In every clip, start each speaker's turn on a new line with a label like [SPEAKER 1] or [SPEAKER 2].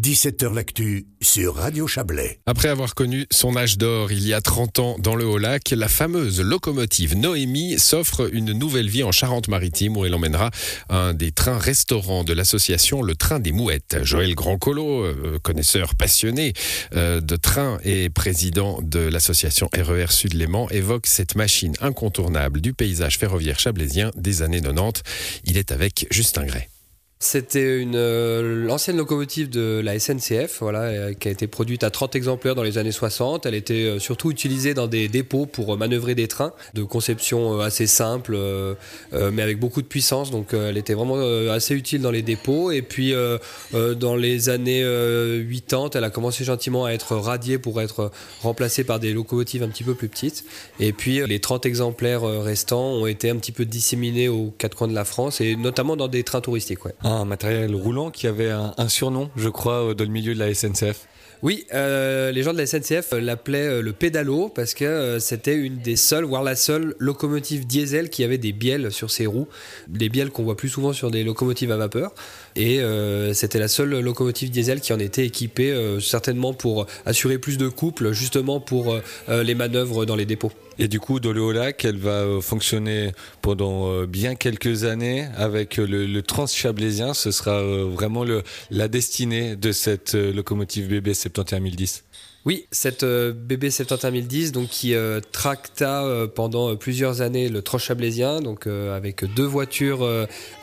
[SPEAKER 1] 17h L'actu sur Radio Chablais.
[SPEAKER 2] Après avoir connu son âge d'or il y a 30 ans dans le Haut-Lac, la fameuse locomotive Noémie s'offre une nouvelle vie en Charente-Maritime où elle emmènera un des trains-restaurants de l'association Le Train des Mouettes. Joël Grandcolo, euh, connaisseur passionné euh, de trains et président de l'association RER Sud-Léman, évoque cette machine incontournable du paysage ferroviaire chablaisien des années 90. Il est avec Justin Gray.
[SPEAKER 3] C'était une euh, l'ancienne locomotive de la SNCF, voilà, euh, qui a été produite à 30 exemplaires dans les années 60. Elle était euh, surtout utilisée dans des dépôts pour manœuvrer des trains, de conception assez simple, mais avec beaucoup de puissance. Donc, elle était vraiment assez utile dans les dépôts. Et puis, dans les années 80, elle a commencé gentiment à être radiée pour être remplacée par des locomotives un petit peu plus petites. Et puis, les 30 exemplaires restants ont été un petit peu disséminés aux quatre coins de la France et notamment dans des trains touristiques. Ouais
[SPEAKER 4] un matériel roulant qui avait un, surnom, je crois, dans le milieu de la SNCF.
[SPEAKER 3] Oui, euh, les gens de la SNCF l'appelaient euh, le pédalo parce que euh, c'était une des seules, voire la seule locomotive diesel qui avait des bielles sur ses roues, des bielles qu'on voit plus souvent sur des locomotives à vapeur. Et c'était la seule locomotive diesel qui en était équipée, certainement pour assurer plus de couple, justement pour les manœuvres dans les dépôts.
[SPEAKER 4] Et du coup, Haut-Lac, elle va euh, fonctionner pendant euh, bien quelques années avec euh, le, le. Ce sera vraiment le, la destinée de cette locomotive BB 71010.
[SPEAKER 3] Oui, cette BB 71010 donc qui tracta pendant plusieurs années le Trans-Chablaisien, donc avec deux voitures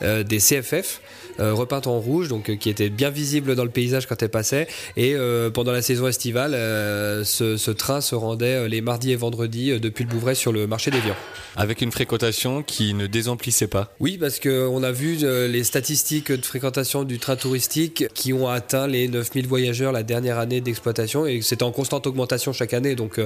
[SPEAKER 3] des CFF. Euh, repeinte en rouge, donc euh, qui était bien visible dans le paysage quand elle passait. Et euh, pendant la saison estivale, ce, train se rendait les mardis et vendredis depuis le Bouvray sur le marché des viands.
[SPEAKER 4] Avec une fréquentation qui ne désemplissait pas.
[SPEAKER 3] Oui, parce qu'on a vu les statistiques de fréquentation du train touristique qui ont atteint les 9000 voyageurs la dernière année d'exploitation et c'était en constante augmentation chaque année. Donc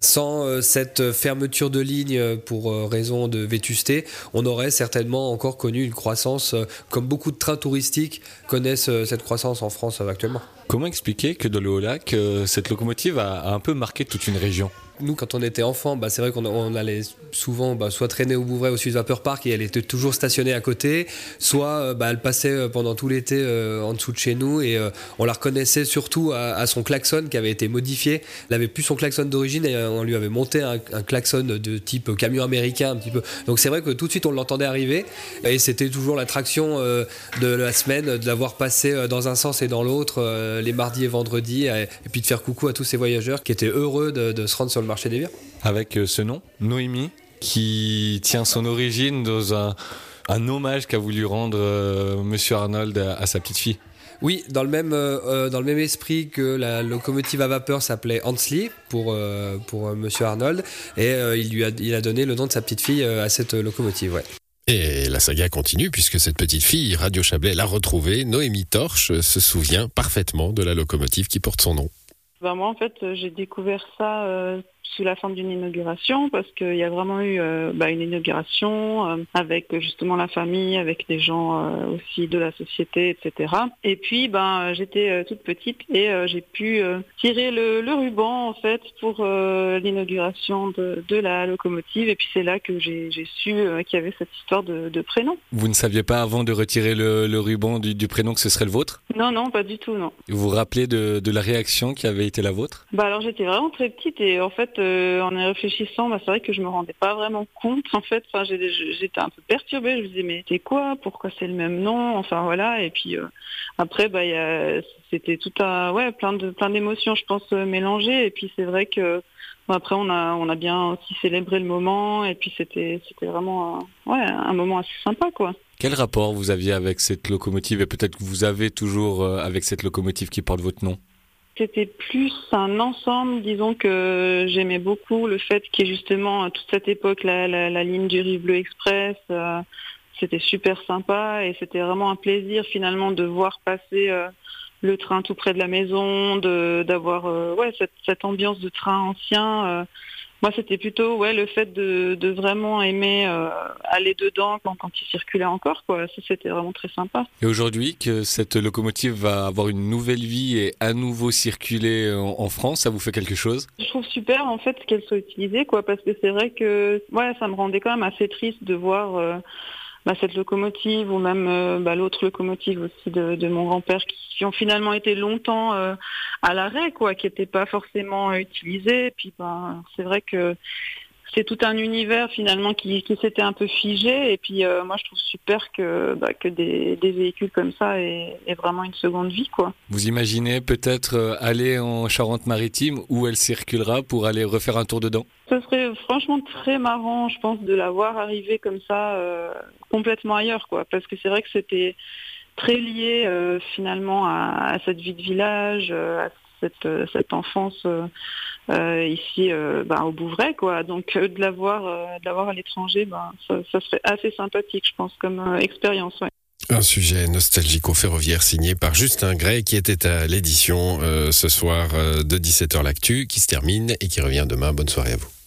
[SPEAKER 3] sans cette fermeture de ligne pour raison de vétusté, on aurait certainement encore connu une croissance comme beaucoup de trains touristiques connaissent euh, cette croissance en France euh, actuellement.
[SPEAKER 4] Comment expliquer que dans le Haut-Lac, euh, cette locomotive a un peu marqué toute une région?
[SPEAKER 3] Nous, quand on était enfant, bah, c'est vrai qu'on allait souvent bah, soit traîner au Bouvray au Suisse Vapeur Park et elle était toujours stationnée à côté, soit euh, bah, elle passait euh, pendant tout l'été en dessous de chez nous et on la reconnaissait surtout à, son klaxon qui avait été modifié. Elle avait plus son klaxon d'origine et on lui avait monté un, klaxon de type camion américain un petit peu. Donc c'est vrai que tout de suite on l'entendait arriver et c'était toujours l'attraction de la semaine de l'avoir passé dans un sens et dans l'autre les mardis et vendredis et, puis de faire coucou à tous ces voyageurs qui étaient heureux de, de se rendre sur le marché des biens.
[SPEAKER 4] Avec euh, ce nom, Noémie, qui tient son origine dans un, hommage qu'a voulu rendre euh, Monsieur Arnold à, sa petite fille.
[SPEAKER 3] Oui, dans le même euh, dans le même esprit que la locomotive à vapeur s'appelait Hansly pour pour Monsieur Arnold et il lui a il a donné le nom de sa petite fille à cette locomotive. Ouais.
[SPEAKER 2] Et la saga continue puisque cette petite fille, Radio Chablais, l'a retrouvée. Noémie Torche se souvient parfaitement de la locomotive qui porte son nom.
[SPEAKER 5] Bah, moi, en fait, j'ai découvert ça euh, sous la forme d'une inauguration parce qu'il y a vraiment eu euh, bah, une inauguration euh, avec justement la famille, avec des gens aussi de la société, etc. Et puis ben j'étais toute petite et j'ai pu tirer le, ruban en fait pour l'inauguration de, la locomotive et puis c'est là que j'ai su qu'il y avait cette histoire de, prénom.
[SPEAKER 4] Vous ne saviez pas avant de retirer le, ruban du, prénom que ce serait le vôtre?
[SPEAKER 5] Non, non, pas du tout, non.
[SPEAKER 4] Vous vous rappelez de, la réaction qui avait été la vôtre?
[SPEAKER 5] Bah alors j'étais vraiment très petite et en fait en y réfléchissant, bah, c'est vrai que je me rendais pas vraiment compte. En fait, enfin, j'étais un peu perturbée. Je me disais mais c'est quoi? Pourquoi c'est le même nom? Enfin voilà. Et puis euh, après, bah, c'était tout à ouais plein de plein d'émotions, je pense euh, mélangées. Et puis c'est vrai que après on a on a bien aussi célébré le moment. Et puis c'était c'était vraiment un, ouais un moment assez sympa quoi.
[SPEAKER 4] Quel rapport vous aviez avec cette locomotive et peut-être que vous avez toujours euh, avec cette locomotive qui porte votre nom?
[SPEAKER 5] C'était plus un ensemble, disons que j'aimais beaucoup le fait qu'il y ait justement à toute cette époque la, la, ligne du Rive Bleu Express. Euh, c'était super sympa et c'était vraiment un plaisir finalement de voir passer euh, le train tout près de la maison, d'avoir euh, ouais cette, cette, ambiance de train ancien moi, c'était plutôt ouais, le fait de, vraiment aimer euh, aller dedans quand, quand, il circulait encore. Quoi. Ça, c'était vraiment très sympa.
[SPEAKER 4] Et aujourd'hui, que cette locomotive va avoir une nouvelle vie et à nouveau circuler en, France, ça vous fait quelque chose?
[SPEAKER 5] Je trouve super en fait qu'elle soit utilisée, quoi, parce que c'est vrai que ouais, ça me rendait quand même assez triste de voir. Euh, bah, cette locomotive ou même bah, l'autre locomotive aussi de, mon grand-père qui, ont finalement été longtemps à l'arrêt, quoi, qui n'étaient pas forcément utilisées. Puis ben, c'est vrai que c'est tout un univers finalement qui, s'était un peu figé. Et puis euh, moi je trouve super que, bah, que des, véhicules comme ça aient, vraiment une seconde vie. Quoi.
[SPEAKER 4] Vous imaginez peut-être euh, aller en Charente-Maritime où elle circulera pour aller refaire un tour dedans?
[SPEAKER 5] Ce serait franchement très marrant, je pense, de la voir arriver comme ça euh, complètement ailleurs. quoi. Parce que c'est vrai que c'était très lié finalement à, cette vie de village, à cette, cette enfance ici euh, bah, au Bouvray quoi donc euh, de l'avoir de à l'étranger ben ça, serait assez sympathique je pense comme expérience
[SPEAKER 2] Un sujet nostalgico-ferroviaire signé par Justin Gray qui était à l'édition ce soir de 17h l'actu qui se termine et qui revient demain. Bonne soirée à vous.